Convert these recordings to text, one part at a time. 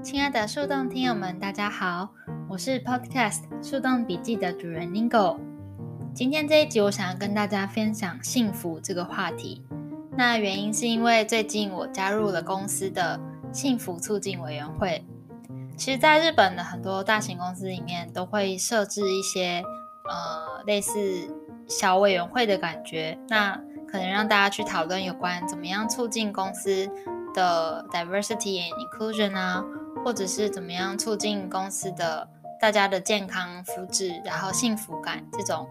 亲爱的树洞听友们，大家好，我是 Podcast 树洞笔记的主人 Ningo。今天这一集，我想要跟大家分享幸福这个话题。那原因是因为最近我加入了公司的幸福促进委员会。其实，在日本的很多大型公司里面，都会设置一些呃类似小委员会的感觉，那可能让大家去讨论有关怎么样促进公司的 diversity and inclusion 啊。或者是怎么样促进公司的大家的健康福祉，然后幸福感这种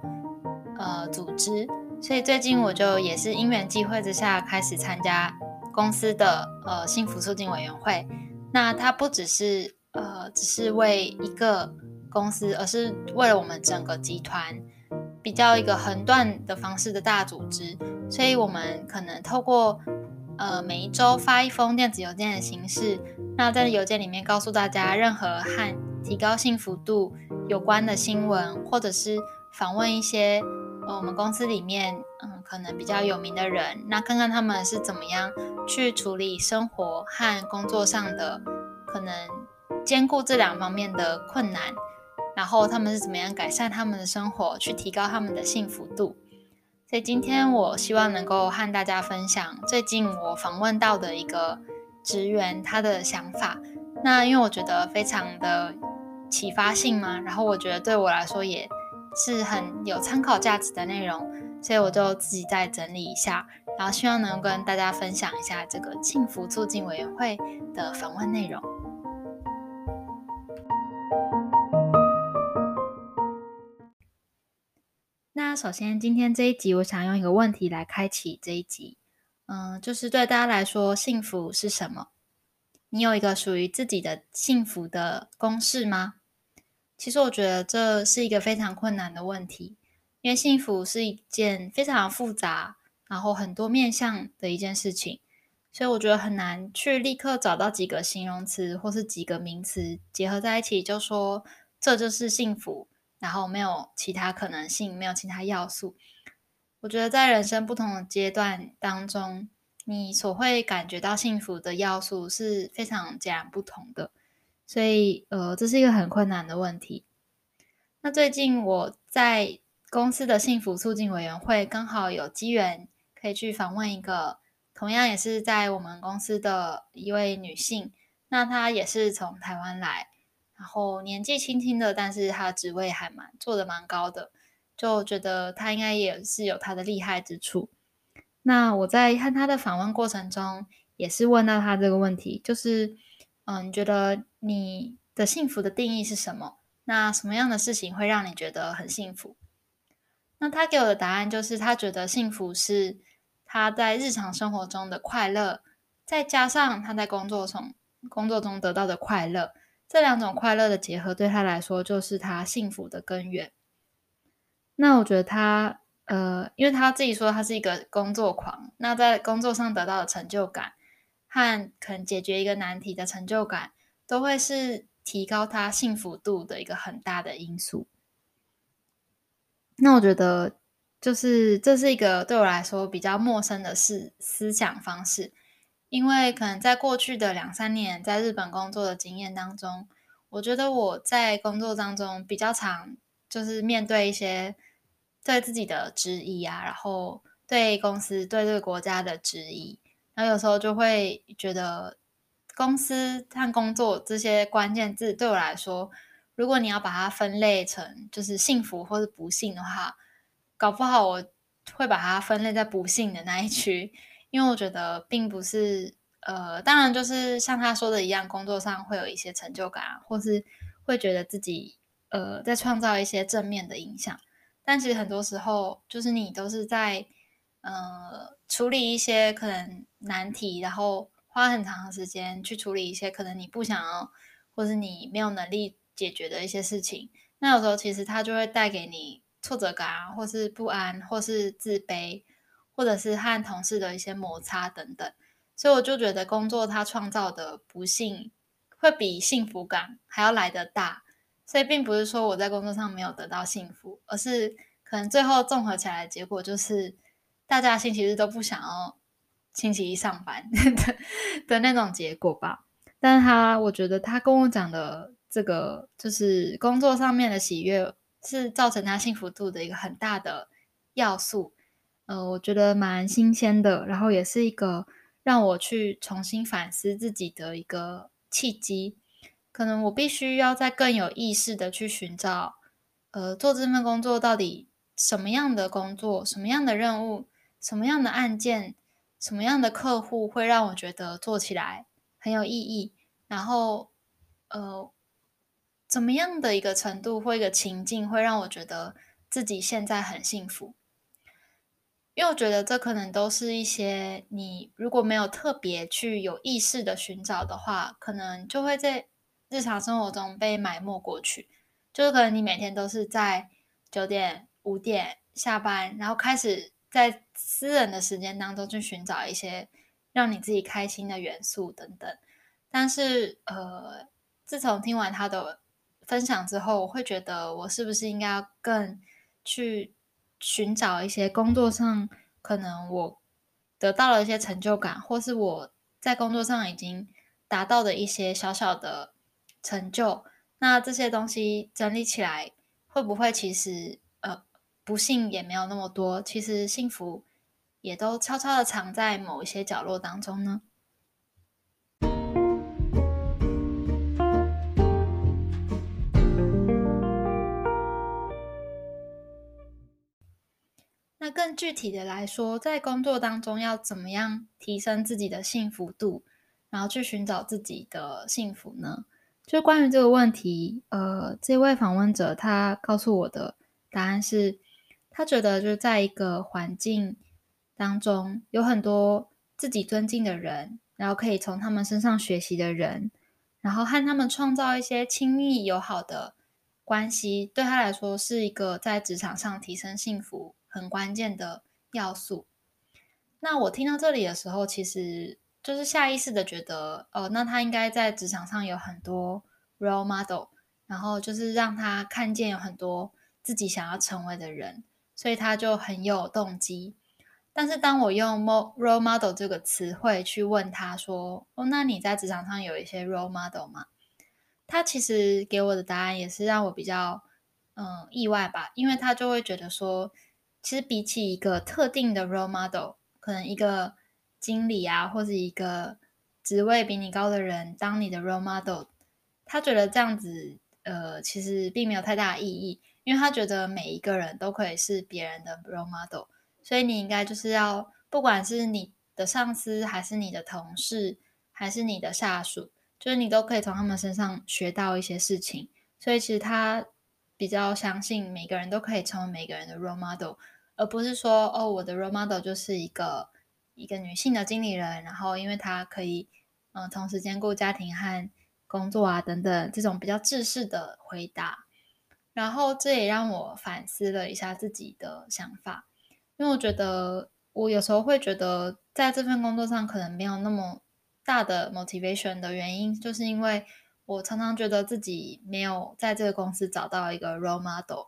呃组织，所以最近我就也是因缘际会之下开始参加公司的呃幸福促进委员会。那它不只是呃只是为一个公司，而是为了我们整个集团比较一个横断的方式的大组织，所以我们可能透过呃每一周发一封电子邮件的形式。那在邮件里面告诉大家，任何和提高幸福度有关的新闻，或者是访问一些呃我们公司里面嗯可能比较有名的人，那看看他们是怎么样去处理生活和工作上的可能兼顾这两方面的困难，然后他们是怎么样改善他们的生活，去提高他们的幸福度。所以今天我希望能够和大家分享最近我访问到的一个。职员他的想法，那因为我觉得非常的启发性嘛，然后我觉得对我来说也是很有参考价值的内容，所以我就自己再整理一下，然后希望能跟大家分享一下这个幸福促进委员会的访问内容。那首先今天这一集，我想用一个问题来开启这一集。嗯，就是对大家来说，幸福是什么？你有一个属于自己的幸福的公式吗？其实我觉得这是一个非常困难的问题，因为幸福是一件非常复杂，然后很多面向的一件事情，所以我觉得很难去立刻找到几个形容词或是几个名词结合在一起，就说这就是幸福，然后没有其他可能性，没有其他要素。我觉得在人生不同的阶段当中，你所会感觉到幸福的要素是非常截然不同的，所以呃，这是一个很困难的问题。那最近我在公司的幸福促进委员会刚好有机缘可以去访问一个同样也是在我们公司的一位女性，那她也是从台湾来，然后年纪轻轻的，但是她职位还蛮做的蛮高的。就觉得他应该也是有他的厉害之处。那我在看他的访问过程中，也是问到他这个问题，就是，嗯，你觉得你的幸福的定义是什么？那什么样的事情会让你觉得很幸福？那他给我的答案就是，他觉得幸福是他在日常生活中的快乐，再加上他在工作中工作中得到的快乐，这两种快乐的结合，对他来说就是他幸福的根源。那我觉得他，呃，因为他自己说他是一个工作狂，那在工作上得到的成就感和可能解决一个难题的成就感，都会是提高他幸福度的一个很大的因素。那我觉得，就是这是一个对我来说比较陌生的思思想方式，因为可能在过去的两三年在日本工作的经验当中，我觉得我在工作当中比较常就是面对一些。对自己的质疑啊，然后对公司、对这个国家的质疑，然后有时候就会觉得公司和工作这些关键字对我来说，如果你要把它分类成就是幸福或者不幸的话，搞不好我会把它分类在不幸的那一区，因为我觉得并不是呃，当然就是像他说的一样，工作上会有一些成就感，或是会觉得自己呃在创造一些正面的影响。但其实很多时候，就是你都是在，呃，处理一些可能难题，然后花很长的时间去处理一些可能你不想要，或是你没有能力解决的一些事情。那有时候其实它就会带给你挫折感啊，或是不安，或是自卑，或者是和同事的一些摩擦等等。所以我就觉得工作它创造的不幸，会比幸福感还要来得大。所以并不是说我在工作上没有得到幸福，而是可能最后综合起来的结果就是，大家星期日都不想要星期一上班 的的那种结果吧。但是他我觉得他跟我讲的这个就是工作上面的喜悦，是造成他幸福度的一个很大的要素。呃，我觉得蛮新鲜的，然后也是一个让我去重新反思自己的一个契机。可能我必须要再更有意识的去寻找，呃，做这份工作到底什么样的工作，什么样的任务，什么样的案件。什么样的客户会让我觉得做起来很有意义？然后，呃，怎么样的一个程度或一个情境会让我觉得自己现在很幸福？因为我觉得这可能都是一些你如果没有特别去有意识的寻找的话，可能就会在日常生活中被埋没过去。就是可能你每天都是在九点、五点下班，然后开始。在私人的时间当中去寻找一些让你自己开心的元素等等，但是呃，自从听完他的分享之后，我会觉得我是不是应该更去寻找一些工作上可能我得到了一些成就感，或是我在工作上已经达到的一些小小的成就，那这些东西整理起来会不会其实呃？不幸也没有那么多，其实幸福也都悄悄的藏在某一些角落当中呢。那更具体的来说，在工作当中要怎么样提升自己的幸福度，然后去寻找自己的幸福呢？就关于这个问题，呃，这位访问者他告诉我的答案是。他觉得，就是在一个环境当中，有很多自己尊敬的人，然后可以从他们身上学习的人，然后和他们创造一些亲密友好的关系，对他来说是一个在职场上提升幸福很关键的要素。那我听到这里的时候，其实就是下意识的觉得，哦，那他应该在职场上有很多 role model，然后就是让他看见有很多自己想要成为的人。所以他就很有动机，但是当我用 mo role model 这个词汇去问他说：“哦，那你在职场上有一些 role model 吗？”他其实给我的答案也是让我比较嗯意外吧，因为他就会觉得说，其实比起一个特定的 role model，可能一个经理啊，或者一个职位比你高的人当你的 role model，他觉得这样子呃其实并没有太大意义。因为他觉得每一个人都可以是别人的 role model，所以你应该就是要，不管是你的上司，还是你的同事，还是你的下属，就是你都可以从他们身上学到一些事情。所以其实他比较相信每个人都可以成为每个人的 role model，而不是说哦，我的 role model 就是一个一个女性的经理人，然后因为她可以嗯同时兼顾家庭和工作啊等等这种比较制式的回答。然后这也让我反思了一下自己的想法，因为我觉得我有时候会觉得在这份工作上可能没有那么大的 motivation 的原因，就是因为我常常觉得自己没有在这个公司找到一个 role model。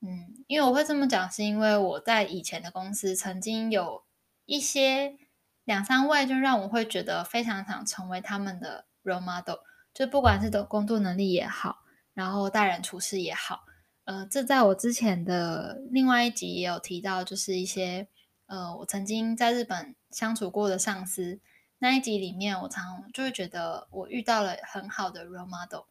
嗯，因为我会这么讲，是因为我在以前的公司曾经有一些两三位，就让我会觉得非常想成为他们的 role model，就不管是的工作能力也好。然后待人处事也好，呃，这在我之前的另外一集也有提到，就是一些呃，我曾经在日本相处过的上司那一集里面，我常就会觉得我遇到了很好的 role model，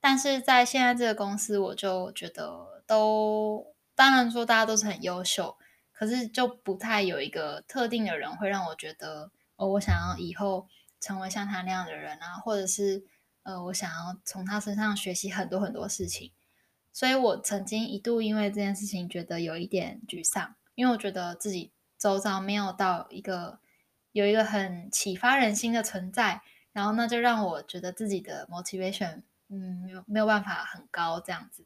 但是在现在这个公司，我就觉得都当然说大家都是很优秀，可是就不太有一个特定的人会让我觉得哦，我想要以后成为像他那样的人啊，或者是。呃，我想要从他身上学习很多很多事情，所以我曾经一度因为这件事情觉得有一点沮丧，因为我觉得自己周遭没有到一个有一个很启发人心的存在，然后那就让我觉得自己的 motivation 嗯没有没有办法很高这样子。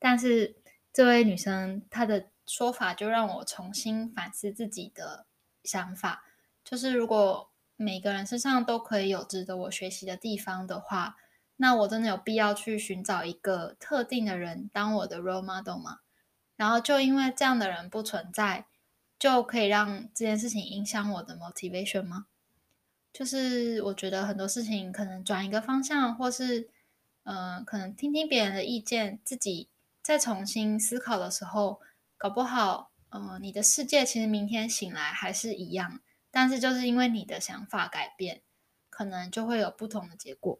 但是这位女生她的说法就让我重新反思自己的想法，就是如果。每个人身上都可以有值得我学习的地方的话，那我真的有必要去寻找一个特定的人当我的 role model 吗？然后就因为这样的人不存在，就可以让这件事情影响我的 motivation 吗？就是我觉得很多事情可能转一个方向，或是嗯、可能听听别人的意见，自己再重新思考的时候，搞不好，嗯、你的世界其实明天醒来还是一样，但是就是因为你的想法改变，可能就会有不同的结果。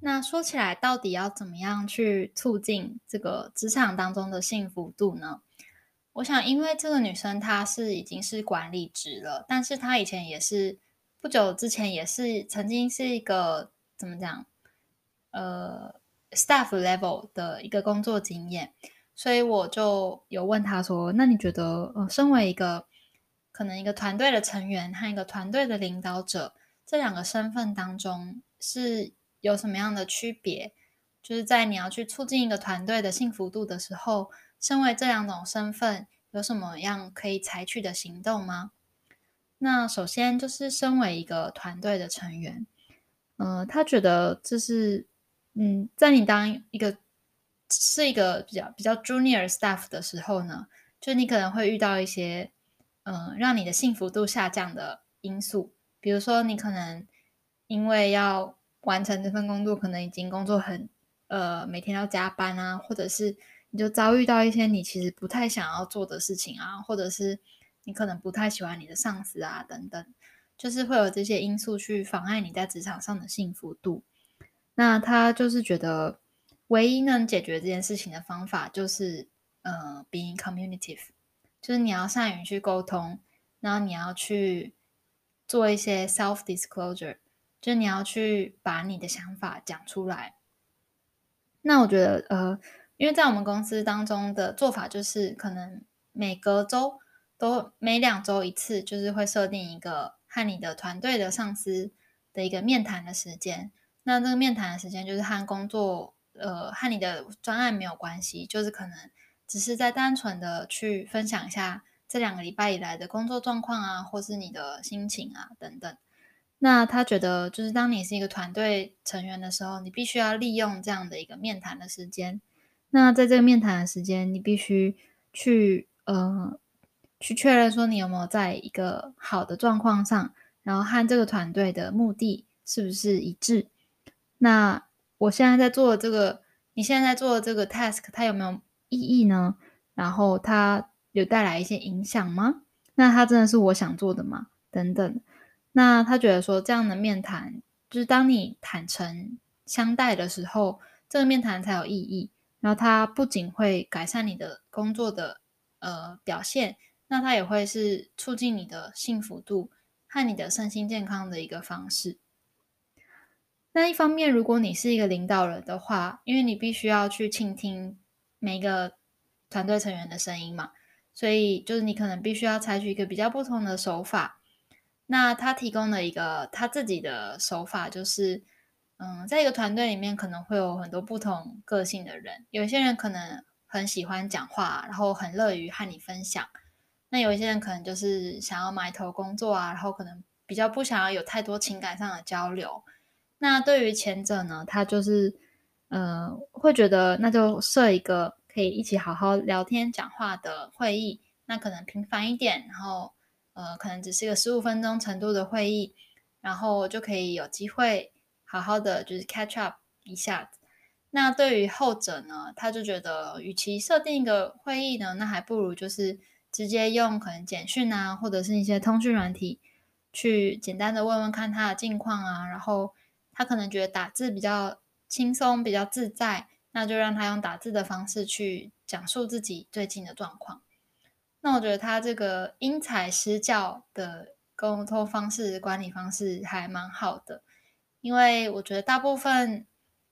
那说起来，到底要怎么样去促进这个职场当中的幸福度呢？我想，因为这个女生她是已经是管理职了，但是她以前也是不久之前也是曾经是一个怎么讲，呃，staff level 的一个工作经验，所以我就有问她说：“那你觉得，呃，身为一个可能一个团队的成员和一个团队的领导者，这两个身份当中是有什么样的区别？就是在你要去促进一个团队的幸福度的时候，身为这两种身份，有什么样可以采取的行动吗？那首先就是身为一个团队的成员，呃，他觉得这是，嗯，在你当一个是一个比较比较 junior staff 的时候呢，就你可能会遇到一些，嗯、让你的幸福度下降的因素，比如说你可能因为要完成这份工作，可能已经工作很呃每天要加班啊，或者是你就遭遇到一些你其实不太想要做的事情啊，或者是你可能不太喜欢你的上司啊等等，就是会有这些因素去妨碍你在职场上的幸福度。那他就是觉得唯一能解决这件事情的方法就是呃 being communicative，就是你要善于去沟通，然后你要去做一些 self disclosure，就是你要去把你的想法讲出来。那我觉得，呃，因为在我们公司当中的做法就是，可能每隔周都每两周一次，就是会设定一个和你的团队的上司的一个面谈的时间。那这个面谈的时间就是和工作，呃，和你的专案没有关系，就是可能只是在单纯的去分享一下这两个礼拜以来的工作状况啊，或是你的心情啊等等。那他觉得，就是当你是一个团队成员的时候，你必须要利用这样的一个面谈的时间。那在这个面谈的时间，你必须去呃去确认说你有没有在一个好的状况上，然后和这个团队的目的是不是一致。那我现在在做的这个，你现在在做的这个 task，它有没有意义呢？然后它有带来一些影响吗？那它真的是我想做的吗？等等。那他觉得说，这样的面谈，就是当你坦诚相待的时候，这个面谈才有意义。然后它不仅会改善你的工作的呃表现，那它也会是促进你的幸福度和你的身心健康的一个方式。那一方面，如果你是一个领导人的话，因为你必须要去倾听每一个团队成员的声音嘛，所以就是你可能必须要采取一个比较不同的手法。那他提供了一个他自己的手法，就是，嗯，在一个团队里面可能会有很多不同个性的人，有些人可能很喜欢讲话，然后很乐于和你分享；那有一些人可能就是想要埋头工作啊，然后可能比较不想要有太多情感上的交流。那对于前者呢，他就是，呃，会觉得那就设一个可以一起好好聊天讲话的会议，那可能频繁一点，然后。呃，可能只是一个十五分钟程度的会议，然后就可以有机会好好的就是 catch up 一下。那对于后者呢，他就觉得，与其设定一个会议呢，那还不如就是直接用可能简讯啊，或者是一些通讯软体，去简单的问问看他的近况啊。然后他可能觉得打字比较轻松，比较自在，那就让他用打字的方式去讲述自己最近的状况。那我觉得他这个因材施教的沟通方式、管理方式还蛮好的，因为我觉得大部分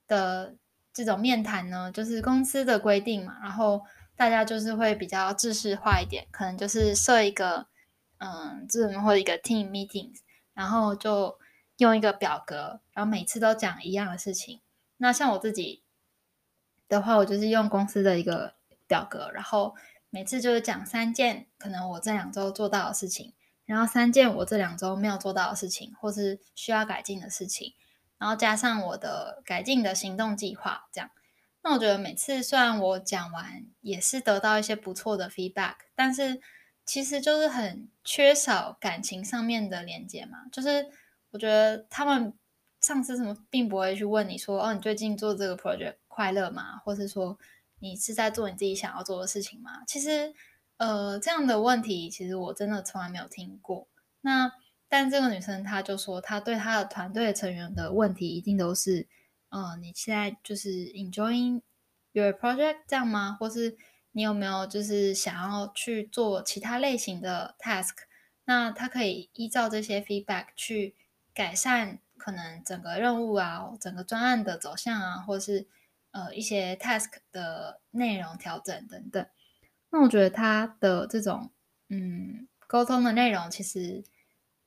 的这种面谈呢，就是公司的规定嘛，然后大家就是会比较制式化一点，可能就是设一个嗯 Zoom 或者一个 Team Meetings，然后就用一个表格，然后每次都讲一样的事情。那像我自己的话，我就是用公司的一个表格，然后。每次就是讲三件可能我这两周做到的事情，然后三件我这两周没有做到的事情，或是需要改进的事情。然后加上我的改进的行动计划，这样。那我觉得每次虽然我讲完也是得到一些不错的 feedback，但是其实就是很缺少感情上面的连接嘛。就是我觉得他们上司什么并不会去问你说，哦，你最近做这个 project 快乐吗？或是说你是在做你自己想要做的事情吗？其实，呃，这样的问题其实我真的从来没有听过。那但这个女生她就说，她对她的团队成员的问题一定都是。嗯，你现在就是 enjoying your project 这样吗？或是你有没有就是想要去做其他类型的 task？那他可以依照这些 feedback 去改善可能整个任务啊、整个专案的走向啊，或是呃一些 task 的内容调整等等。那我觉得他的这种嗯沟通的内容其实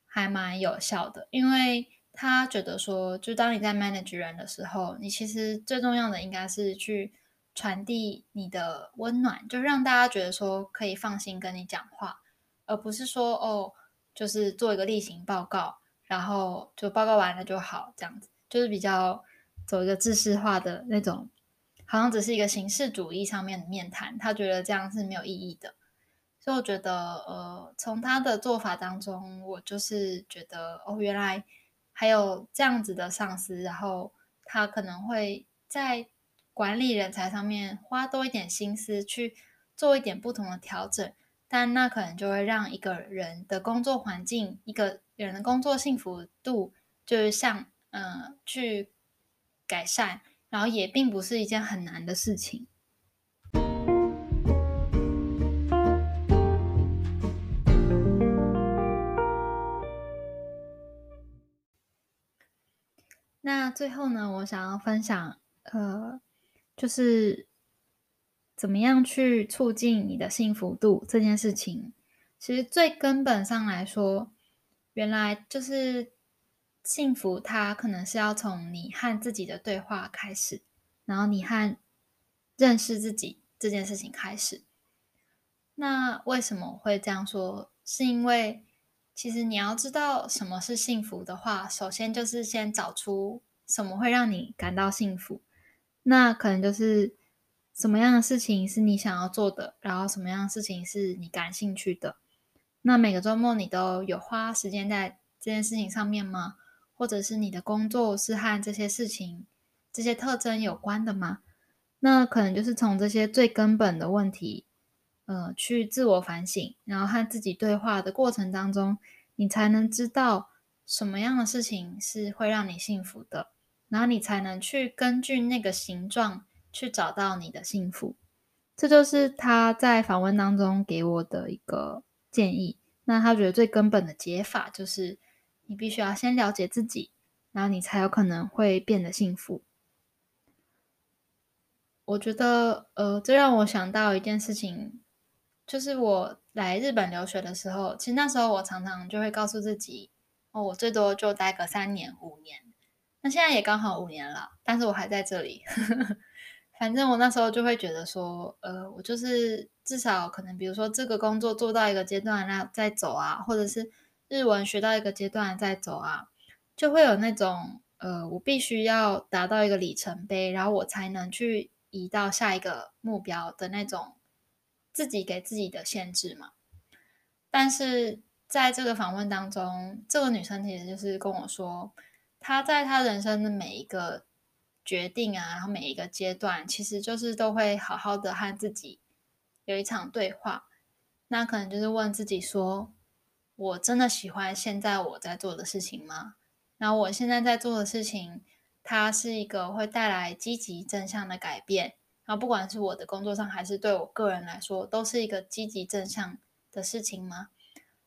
还蛮有效的，因为。他觉得说，就当你在 manage 人的时候，你其实最重要的应该是去传递你的温暖，就让大家觉得说可以放心跟你讲话，而不是说哦，就是做一个例行报告，然后就报告完了就好，这样子就是比较走一个制式化的那种，好像只是一个形式主义上面的面谈，他觉得这样是没有意义的。所以我觉得，呃，从他的做法当中，我就是觉得哦，原来。还有这样子的上司，然后他可能会在管理人才上面花多一点心思去做一点不同的调整，但那可能就会让一个人的工作环境、一个人的工作幸福度，就是像嗯去改善，然后也并不是一件很难的事情。那最后呢，我想要分享，呃，就是怎么样去促进你的幸福度这件事情。其实最根本上来说，原来就是幸福，它可能是要从你和自己的对话开始，然后你和认识自己这件事情开始。那为什么会这样说？是因为。其实你要知道什么是幸福的话，首先就是先找出什么会让你感到幸福。那可能就是什么样的事情是你想要做的，然后什么样的事情是你感兴趣的。那每个周末你都有花时间在这件事情上面吗？或者是你的工作是和这些事情、这些特征有关的吗？那可能就是从这些最根本的问题。呃，去自我反省，然后和自己对话的过程当中，你才能知道什么样的事情是会让你幸福的，然后你才能去根据那个形状去找到你的幸福。这就是他在访问当中给我的一个建议。那他觉得最根本的解法就是，你必须要先了解自己，然后你才有可能会变得幸福。我觉得，呃，这让我想到一件事情。就是我来日本留学的时候，其实那时候我常常就会告诉自己，哦，我最多就待个三年五年。那现在也刚好五年了，但是我还在这里。反正我那时候就会觉得说，呃，我就是至少可能，比如说这个工作做到一个阶段，那再走啊，或者是日文学到一个阶段再走啊，就会有那种，呃，我必须要达到一个里程碑，然后我才能去移到下一个目标的那种。自己给自己的限制嘛，但是在这个访问当中，这个女生其实就是跟我说，她在她人生的每一个决定啊，然后每一个阶段，其实就是都会好好的和自己有一场对话。那可能就是问自己说：我真的喜欢现在我在做的事情吗？然后我现在在做的事情，它是一个会带来积极正向的改变。然后，不管是我的工作上，还是对我个人来说，都是一个积极正向的事情吗？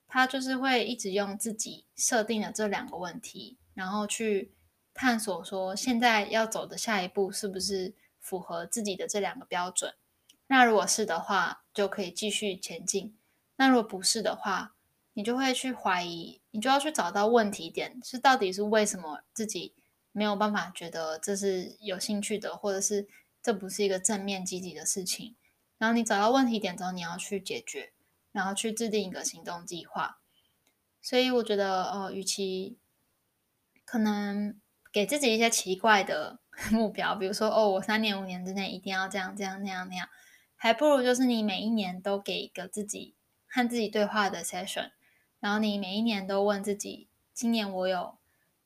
他就是会一直用自己设定的这两个问题，然后去探索说，现在要走的下一步是不是符合自己的这两个标准？那如果是的话，就可以继续前进；那如果不是的话，你就会去怀疑，你就要去找到问题点，是到底是为什么自己没有办法觉得这是有兴趣的，或者是。这不是一个正面积极的事情。然后你找到问题点之后，你要去解决，然后去制定一个行动计划。所以我觉得，呃，与其可能给自己一些奇怪的 目标，比如说哦，我三年五年之内一定要这样这样那样那样，还不如就是你每一年都给一个自己和自己对话的 session，然后你每一年都问自己，今年我有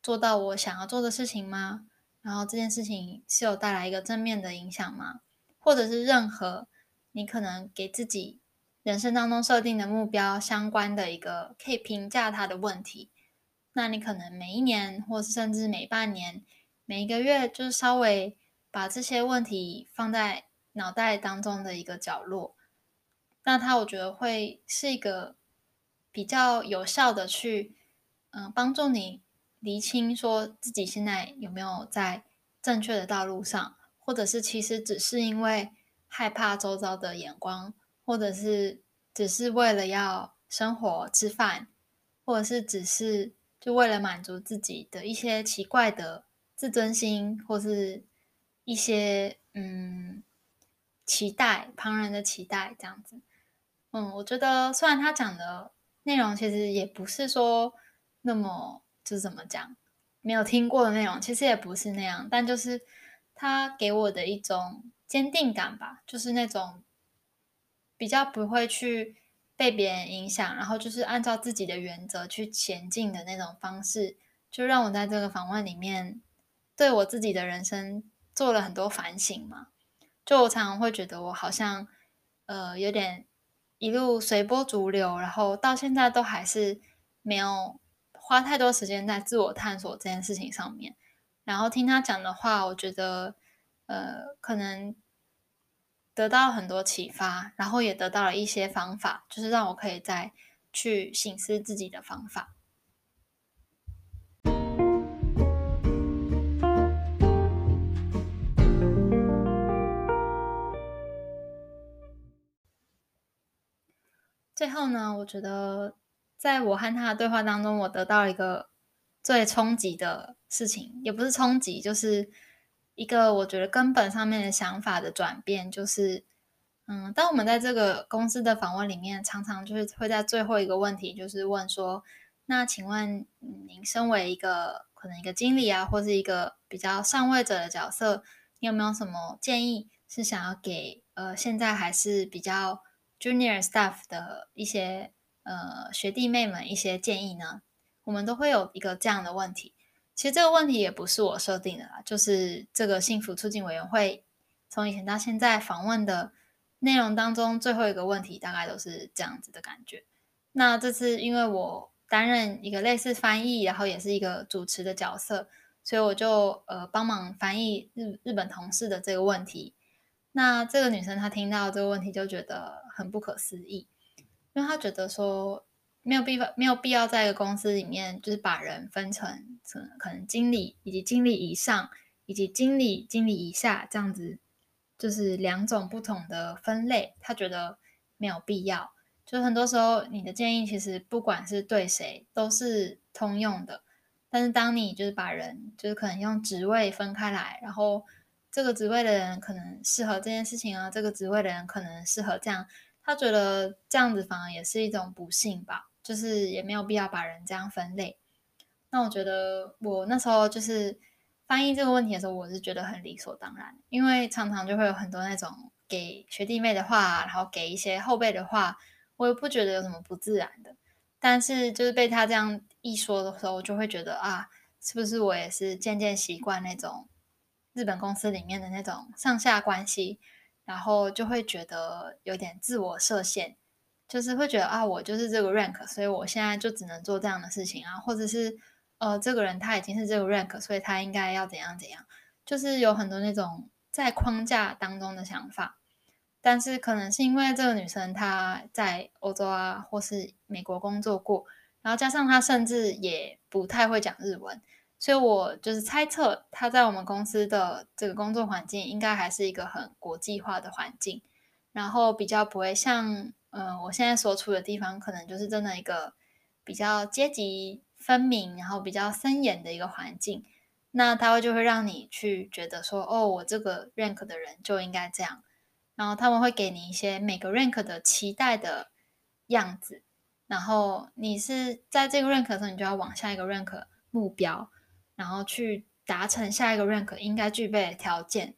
做到我想要做的事情吗？然后这件事情是有带来一个正面的影响吗？或者是任何你可能给自己人生当中设定的目标相关的一个可以评价它的问题，那你可能每一年，或是甚至每半年、每一个月，就是稍微把这些问题放在脑袋当中的一个角落，那它我觉得会是一个比较有效的去，嗯，帮助你厘清说自己现在有没有在正确的道路上。或者是其实只是因为害怕周遭的眼光，或者是只是为了要生活吃饭，或者是只是就为了满足自己的一些奇怪的自尊心，或是一些嗯期待旁人的期待这样子。嗯，我觉得虽然他讲的内容其实也不是说那么就是怎么讲没有听过的内容，其实也不是那样，但就是。他给我的一种坚定感吧，就是那种比较不会去被别人影响，然后就是按照自己的原则去前进的那种方式，就让我在这个访问里面对我自己的人生做了很多反省嘛。就我常常会觉得我好像呃有点一路随波逐流，然后到现在都还是没有花太多时间在自我探索这件事情上面。然后听他讲的话，我觉得，呃，可能得到很多启发，然后也得到了一些方法，就是让我可以再去醒思自己的方法。最后呢，我觉得在我和他的对话当中，我得到一个。最冲击的事情，也不是冲击，就是一个我觉得根本上面的想法的转变，就是，嗯，当我们在这个公司的访问里面，常常就是会在最后一个问题，就是问说，那请问您身为一个可能一个经理啊，或是一个比较上位者的角色，你有没有什么建议是想要给呃现在还是比较 junior staff 的一些呃学弟妹们一些建议呢？我们都会有一个这样的问题，其实这个问题也不是我设定的啦，就是这个幸福促进委员会从以前到现在访问的内容当中，最后一个问题大概都是这样子的感觉。那这次因为我担任一个类似翻译，然后也是一个主持的角色，所以我就呃帮忙翻译日日本同事的这个问题。那这个女生她听到这个问题就觉得很不可思议，因为她觉得说。没有必要，没有必要在一个公司里面，就是把人分成成可能经理以及经理以上，以及经理经理以下这样子，就是两种不同的分类。她觉得没有必要。就是很多时候，你的建议其实不管是对谁都是通用的。但是当你就是把人就是可能用职位分开来，然后这个职位的人可能适合这件事情啊，这个职位的人可能适合这样，他觉得这样子反而也是一种不幸吧。就是也没有必要把人这样分类。那我觉得我那时候就是翻译这个问题的时候，我是觉得很理所当然，因为常常就会有很多那种给学弟妹的话，然后给一些后辈的话，我也不觉得有什么不自然的。但是就是被他这样一说的时候，我就会觉得啊，是不是我也是渐渐习惯那种日本公司里面的那种上下关系，然后就会觉得有点自我设限。就是会觉得啊，我就是这个 rank，所以我现在就只能做这样的事情啊，或者是呃，这个人他已经是这个 rank，所以他应该要怎样怎样，就是有很多那种在框架当中的想法。但是可能是因为这个女生她在欧洲啊，或是美国工作过，然后加上她甚至也不太会讲日文，所以我就是猜测他在我们公司的这个工作环境应该还是一个很国际化的环境，然后比较不会像。嗯，我现在所处的地方可能就是真的一个比较阶级分明，然后比较森严的一个环境。那他会就会让你去觉得说，哦，我这个 rank 的人就应该这样。然后他们会给你一些每个 rank 的期待的样子。然后你是在这个 rank 的时候，你就要往下一个 rank 目标，然后去达成下一个 rank 应该具备的条件，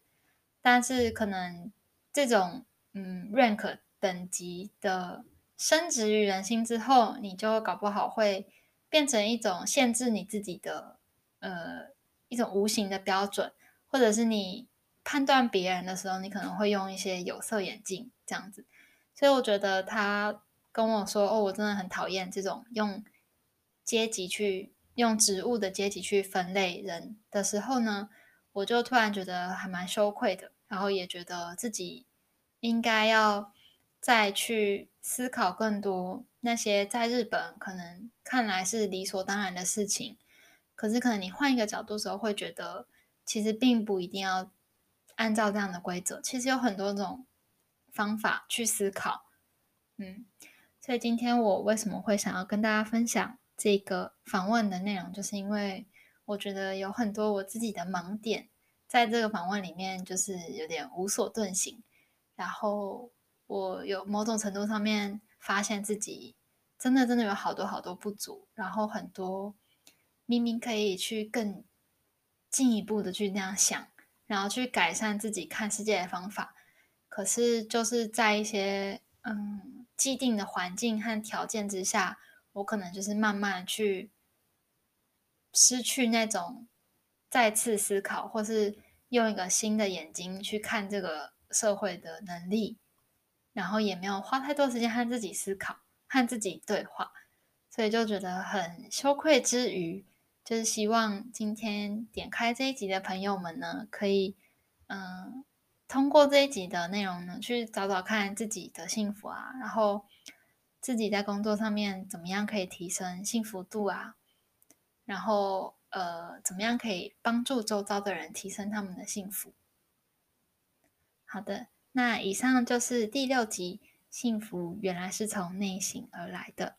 但是可能这种嗯 rank 等级的升值于人心之后，你就搞不好会变成一种限制你自己的呃一种无形的标准，或者是你判断别人的时候，你可能会用一些有色眼镜这样子。所以我觉得他跟我说：“哦，我真的很讨厌这种用阶级去。”用职务的阶级去分类人的时候呢，我就突然觉得还蛮羞愧的，然后也觉得自己应该要再去思考更多那些在日本可能看来是理所当然的事情，可是可能你换一个角度的时候，会觉得其实并不一定要按照这样的规则，其实有很多种方法去思考。嗯，所以今天我为什么会想要跟大家分享？这个访问的内容，就是因为我觉得有很多我自己的盲点，在这个访问里面就是有点无所遁形，然后我有某种程度上面发现自己真的真的有好多好多不足，然后很多明明可以去更进一步的去那样想，然后去改善自己看世界的方法，可是就是在一些嗯既定的环境和条件之下。我可能就是慢慢去失去那种再次思考，或是用一个新的眼睛去看这个社会的能力，然后也没有花太多时间和自己思考、和自己对话，所以就觉得很羞愧。之余，就是希望今天点开这一集的朋友们呢，可以嗯，通过这一集的内容呢，去找找看自己的幸福啊，然后。自己在工作上面怎么样可以提升幸福度啊？然后呃，怎么样可以帮助周遭的人提升他们的幸福？好的，那以上就是第六集，幸福原来是从内心而来的。